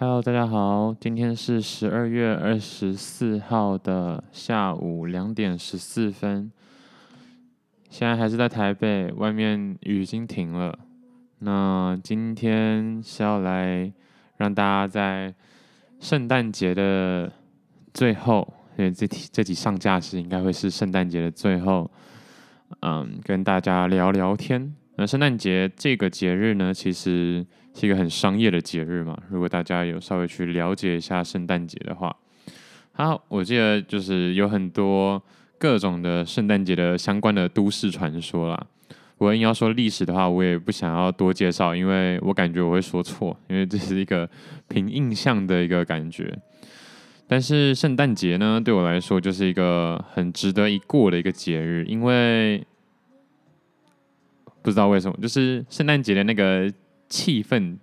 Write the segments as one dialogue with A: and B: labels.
A: Hello，大家好，今天是十二月二十四号的下午两点十四分。现在还是在台北，外面雨已经停了。那今天是要来让大家在圣诞节的最后，因为这题这集上架时应该会是圣诞节的最后，嗯，跟大家聊聊天。那圣诞节这个节日呢，其实是一个很商业的节日嘛。如果大家有稍微去了解一下圣诞节的话，好，我记得就是有很多各种的圣诞节的相关的都市传说啦。我硬要说历史的话，我也不想要多介绍，因为我感觉我会说错，因为这是一个凭印象的一个感觉。但是圣诞节呢，对我来说就是一个很值得一过的一个节日，因为。不知道为什么，就是圣诞节的那个气氛，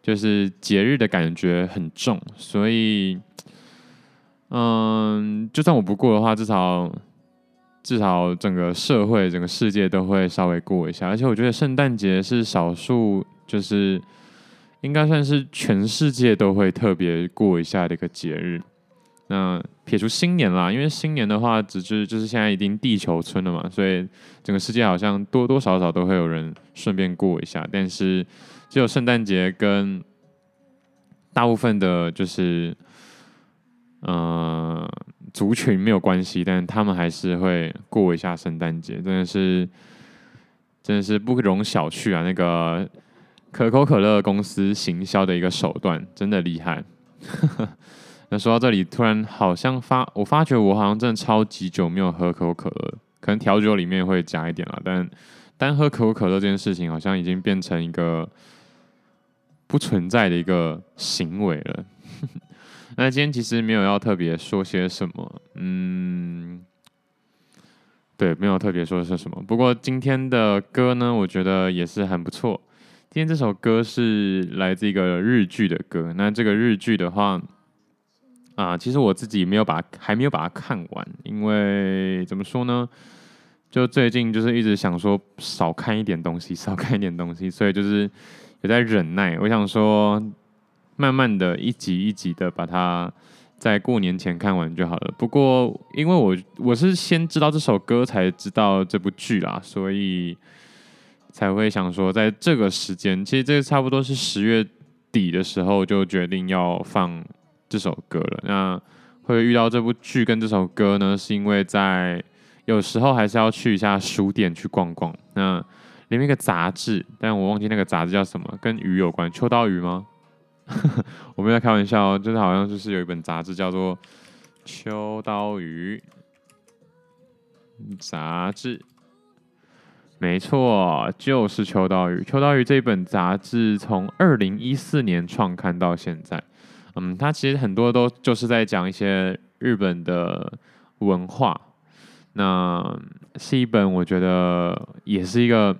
A: 就是节日的感觉很重，所以，嗯，就算我不过的话，至少至少整个社会、整个世界都会稍微过一下。而且我觉得圣诞节是少数，就是应该算是全世界都会特别过一下的一个节日。那撇除新年啦，因为新年的话，只是就是现在已经地球村了嘛，所以整个世界好像多多少少都会有人顺便过一下。但是只有圣诞节跟大部分的，就是呃族群没有关系，但他们还是会过一下圣诞节，真的是真的是不容小觑啊！那个可口可乐公司行销的一个手段，真的厉害。那说到这里，突然好像发，我发觉我好像真的超级久没有喝可口可乐，可能调酒里面会加一点了，但单喝可口可乐这件事情，好像已经变成一个不存在的一个行为了。那今天其实没有要特别说些什么，嗯，对，没有特别说些什么。不过今天的歌呢，我觉得也是很不错。今天这首歌是来自一个日剧的歌，那这个日剧的话。啊，其实我自己没有把还没有把它看完，因为怎么说呢？就最近就是一直想说少看一点东西，少看一点东西，所以就是有在忍耐。我想说，慢慢的一集一集的把它在过年前看完就好了。不过因为我我是先知道这首歌才知道这部剧啦，所以才会想说在这个时间，其实这个差不多是十月底的时候就决定要放。这首歌了，那会遇到这部剧跟这首歌呢，是因为在有时候还是要去一下书店去逛逛。那里面一个杂志，但我忘记那个杂志叫什么，跟鱼有关，秋刀鱼吗？我没有在开玩笑哦，就是好像就是有一本杂志叫做《秋刀鱼》杂志，没错，就是《秋刀鱼》。《秋刀鱼》这本杂志从二零一四年创刊到现在。嗯，它其实很多都就是在讲一些日本的文化，那是一本我觉得也是一个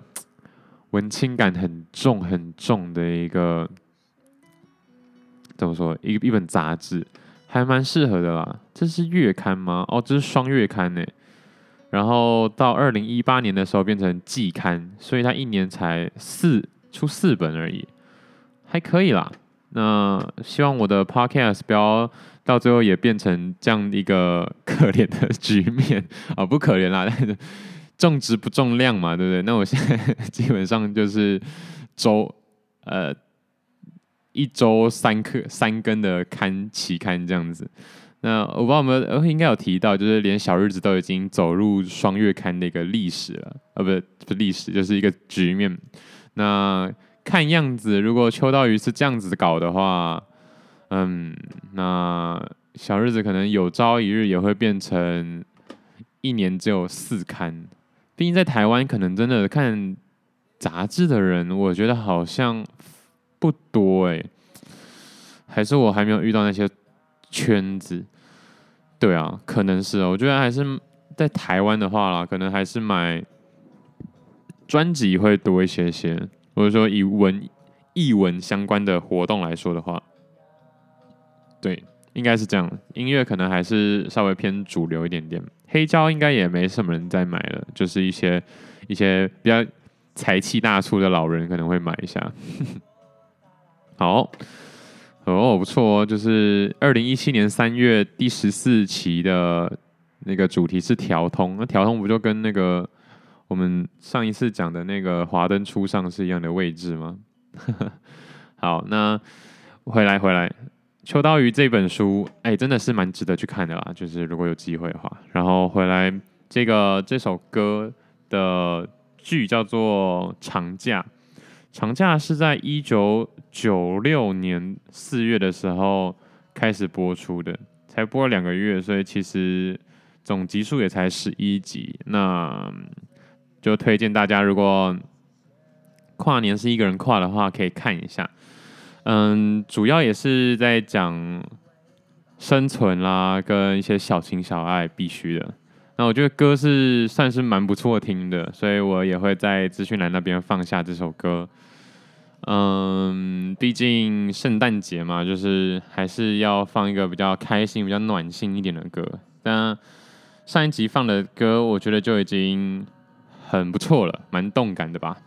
A: 文青感很重很重的一个怎么说？一一本杂志，还蛮适合的啦。这是月刊吗？哦，这是双月刊呢。然后到二零一八年的时候变成季刊，所以它一年才四出四本而已，还可以啦。那希望我的 podcast 不要到最后也变成这样一个可怜的局面 啊，不可怜啦，但是重质不重量嘛，对不对？那我现在基本上就是周呃一周三课三更的刊期刊这样子。那我不知道我们呃，应该有提到，就是连小日子都已经走入双月刊的一个历史了，呃，不是不是历史，就是一个局面。那看样子，如果秋刀鱼是这样子搞的话，嗯，那小日子可能有朝一日也会变成一年只有四刊。毕竟在台湾，可能真的看杂志的人，我觉得好像不多哎。还是我还没有遇到那些圈子？对啊，可能是哦。我觉得还是在台湾的话啦，可能还是买专辑会多一些些。或者说以文艺文相关的活动来说的话，对，应该是这样。音乐可能还是稍微偏主流一点点。黑胶应该也没什么人在买了，就是一些一些比较财气大粗的老人可能会买一下。好哦，不错哦，就是二零一七年三月第十四期的那个主题是调通，那调通不就跟那个我们上一次讲的那个华灯初上是一样的位置吗？好，那回来回来，秋刀鱼这本书，哎，真的是蛮值得去看的啦，就是如果有机会的话，然后回来这个这首歌的剧叫做《长假》。长假是在一九九六年四月的时候开始播出的，才播了两个月，所以其实总集数也才十一集。那就推荐大家，如果跨年是一个人跨的话，可以看一下。嗯，主要也是在讲生存啦，跟一些小情小爱必须的。那我觉得歌是算是蛮不错听的，所以我也会在资讯栏那边放下这首歌。嗯，毕竟圣诞节嘛，就是还是要放一个比较开心、比较暖心一点的歌。但上一集放的歌，我觉得就已经很不错了，蛮动感的吧。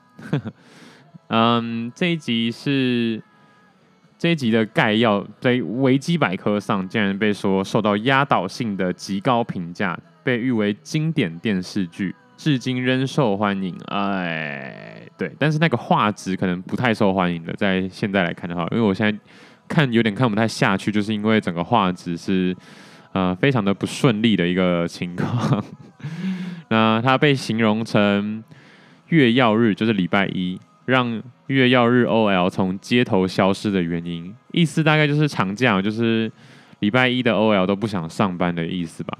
A: 嗯，这一集是这一集的概要，在维基百科上竟然被说受到压倒性的极高评价。被誉为经典电视剧，至今仍受欢迎。哎，对，但是那个画质可能不太受欢迎的，在现在来看的话，因为我现在看有点看不太下去，就是因为整个画质是呃非常的不顺利的一个情况。那它被形容成月曜日，就是礼拜一，让月曜日 OL 从街头消失的原因，意思大概就是长假，就是礼拜一的 OL 都不想上班的意思吧。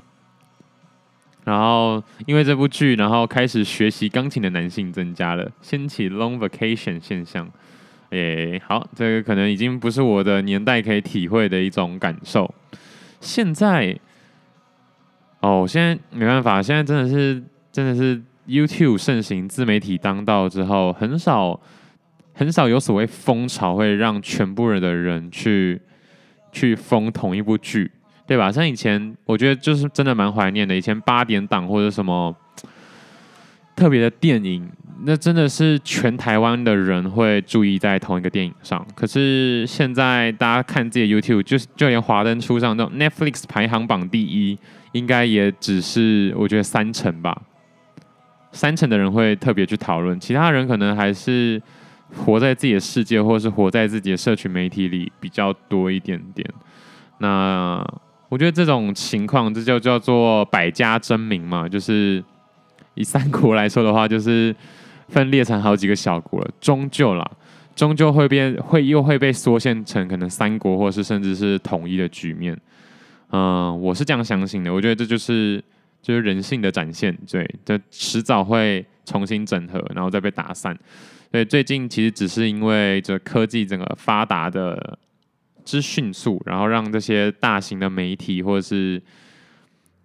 A: 然后因为这部剧，然后开始学习钢琴的男性增加了，掀起 long vacation 现象。诶，好，这个可能已经不是我的年代可以体会的一种感受。现在，我，现在没办法，现在真的是真的是 YouTube 盛行，自媒体当道之后，很少很少有所谓风潮会让全部人的人去去封同一部剧。对吧？像以前，我觉得就是真的蛮怀念的。以前八点档或者什么特别的电影，那真的是全台湾的人会注意在同一个电影上。可是现在大家看自己的 YouTube，就就连华灯初上那种 Netflix 排行榜第一，应该也只是我觉得三成吧。三成的人会特别去讨论，其他人可能还是活在自己的世界，或是活在自己的社群媒体里比较多一点点。那。我觉得这种情况，这就叫做百家争鸣嘛。就是以三国来说的话，就是分裂成好几个小国了，终究啦，终究会变，会又会被缩限成可能三国，或是甚至是统一的局面。嗯，我是这样相信的。我觉得这就是就是人性的展现，对，这迟早会重新整合，然后再被打散。所以最近其实只是因为这科技整个发达的。之迅速，然后让这些大型的媒体或者是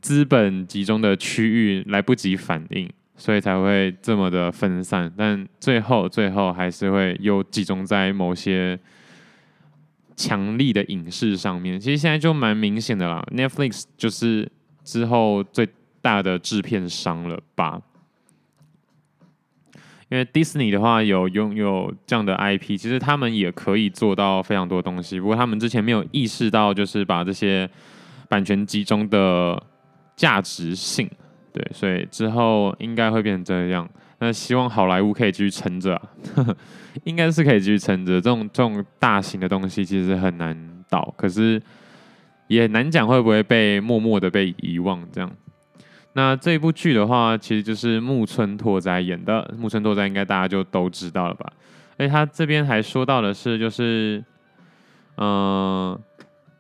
A: 资本集中的区域来不及反应，所以才会这么的分散。但最后，最后还是会又集中在某些强力的影视上面。其实现在就蛮明显的啦，Netflix 就是之后最大的制片商了吧。因为 Disney 的话有拥有这样的 IP，其实他们也可以做到非常多东西。不过他们之前没有意识到，就是把这些版权集中的价值性，对，所以之后应该会变成这样。那希望好莱坞可以继续撑着，应该是可以继续撑着。这种这种大型的东西其实很难倒，可是也难讲会不会被默默的被遗忘这样。那这部剧的话，其实就是木村拓哉演的。木村拓哉应该大家就都知道了吧？哎，他这边还说到的是，就是，嗯、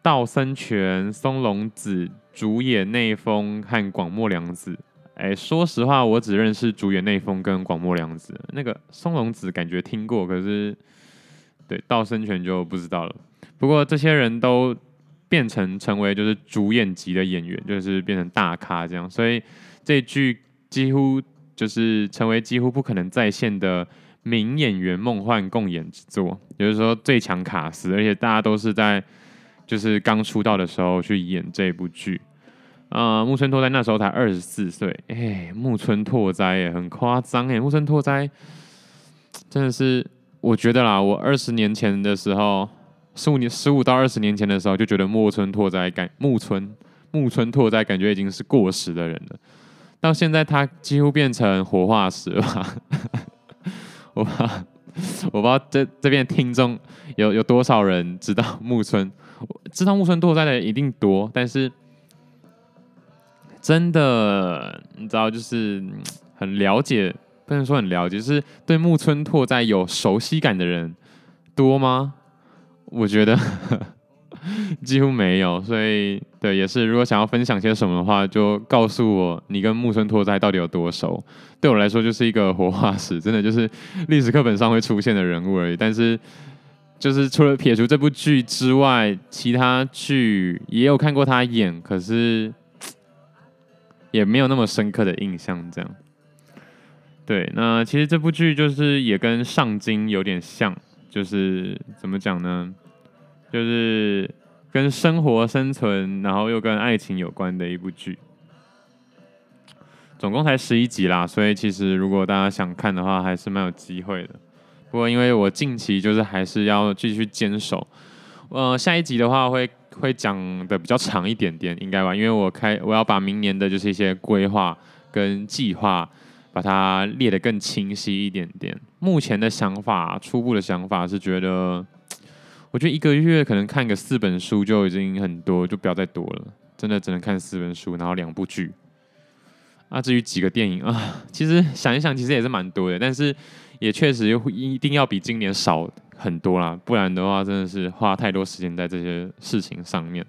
A: 道森泉、松隆子、主演内丰和广末凉子。哎，说实话，我只认识主演内丰跟广末凉子。那个松隆子感觉听过，可是对道生泉就不知道了。不过这些人都。变成成为就是主演级的演员，就是变成大咖这样，所以这剧几乎就是成为几乎不可能再现的名演员梦幻共演之作，也就是说最强卡司，而且大家都是在就是刚出道的时候去演这部剧。啊、木村拓哉那时候才二十四岁，哎，木村拓哉也，很夸张哎，木村拓哉真的是，我觉得啦，我二十年前的时候。十五年、十五到二十年前的时候，就觉得木村拓哉感木村木村拓哉感觉已经是过时的人了。到现在，他几乎变成活化石了。我怕，我不知道这这边听众有有多少人知道木村，知道木村拓哉的一定多，但是真的你知道，就是很了解，不能说很了解，就是对木村拓哉有熟悉感的人多吗？我觉得。几乎没有，所以对，也是如果想要分享些什么的话，就告诉我你跟木村拓哉到底有多熟。对我来说，就是一个活化石，真的就是历史课本上会出现的人物而已。但是，就是除了撇除这部剧之外，其他剧也有看过他演，可是也没有那么深刻的印象。这样，对，那其实这部剧就是也跟上京有点像，就是怎么讲呢？就是跟生活生存，然后又跟爱情有关的一部剧，总共才十一集啦，所以其实如果大家想看的话，还是蛮有机会的。不过因为我近期就是还是要继续坚守，呃，下一集的话会会讲的比较长一点点，应该吧？因为我开我要把明年的就是一些规划跟计划，把它列得更清晰一点点。目前的想法，初步的想法是觉得。我觉得一个月可能看个四本书就已经很多，就不要再多了。真的只能看四本书，然后两部剧。啊，至于几个电影啊，其实想一想，其实也是蛮多的。但是也确实一定要比今年少很多啦，不然的话真的是花太多时间在这些事情上面。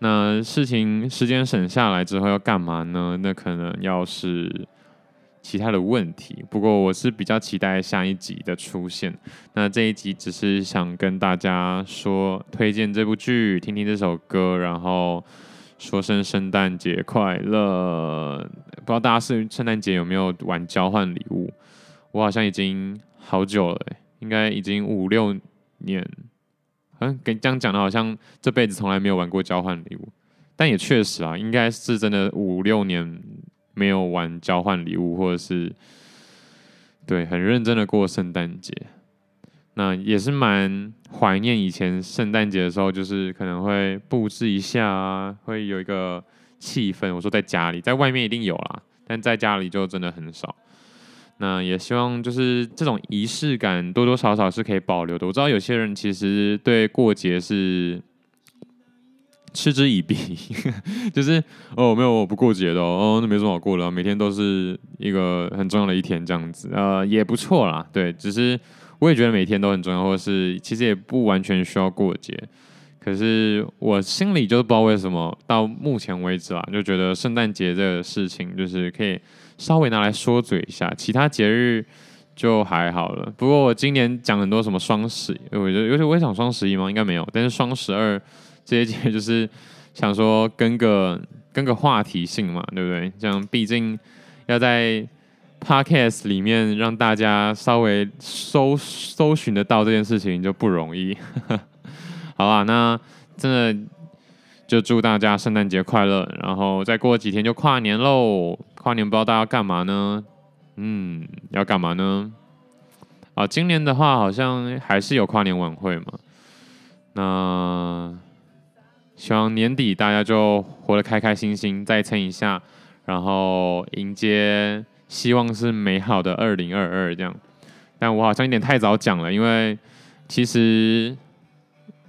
A: 那事情时间省下来之后要干嘛呢？那可能要是。其他的问题，不过我是比较期待下一集的出现。那这一集只是想跟大家说，推荐这部剧，听听这首歌，然后说声圣诞节快乐。不知道大家是圣诞节有没有玩交换礼物？我好像已经好久了，应该已经五六年。嗯，跟这样讲的，好像这辈子从来没有玩过交换礼物。但也确实啊，应该是真的五六年。没有玩交换礼物，或者是对很认真的过圣诞节，那也是蛮怀念以前圣诞节的时候，就是可能会布置一下啊，会有一个气氛。我说在家里，在外面一定有啦，但在家里就真的很少。那也希望就是这种仪式感多多少少是可以保留的。我知道有些人其实对过节是。嗤之以鼻，就是哦，没有，我不过节的哦，那没什么好过的，每天都是一个很重要的一天，这样子，呃，也不错啦，对，只是我也觉得每天都很重要，或者是其实也不完全需要过节，可是我心里就是不知道为什么，到目前为止啊，就觉得圣诞节这个事情就是可以稍微拿来说嘴一下，其他节日就还好了。不过我今年讲很多什么双十一，我觉得尤其我也想双十一吗？应该没有，但是双十二。这些节就是想说跟个跟个话题性嘛，对不对？这样毕竟要在 podcast 里面让大家稍微搜搜寻得到这件事情就不容易。好吧，那真的就祝大家圣诞节快乐，然后再过几天就跨年喽。跨年不知道大家要干嘛呢？嗯，要干嘛呢？啊，今年的话好像还是有跨年晚会嘛。那。希望年底大家就活得开开心心，再撑一下，然后迎接希望是美好的二零二二这样。但我好像有点太早讲了，因为其实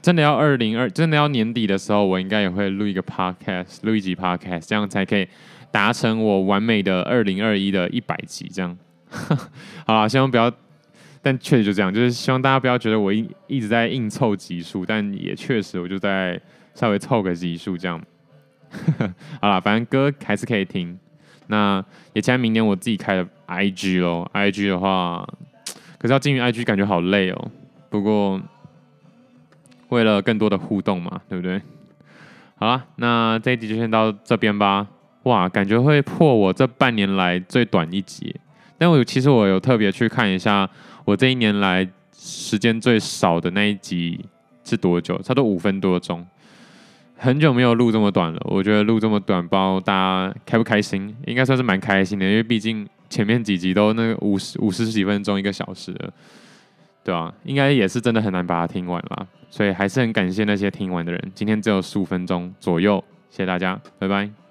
A: 真的要二零二，真的要年底的时候，我应该也会录一个 podcast，录一集 podcast，这样才可以达成我完美的二零二一的一百集这样。好啦，希望不要，但确实就这样，就是希望大家不要觉得我一一直在硬凑集数，但也确实我就在。稍微凑个集数这样，好了，反正歌还是可以听。那也期待明年我自己开的 IG 咯，IG 的话，可是要进入 IG 感觉好累哦。不过为了更多的互动嘛，对不对？好了，那这一集就先到这边吧。哇，感觉会破我这半年来最短一集。但我其实我有特别去看一下，我这一年来时间最少的那一集是多久？差不多五分多钟。很久没有录这么短了，我觉得录这么短，不知道大家开不开心？应该算是蛮开心的，因为毕竟前面几集都那个五十五十几分钟，一个小时了，对啊，应该也是真的很难把它听完啦，所以还是很感谢那些听完的人。今天只有十五分钟左右，谢谢大家，拜拜。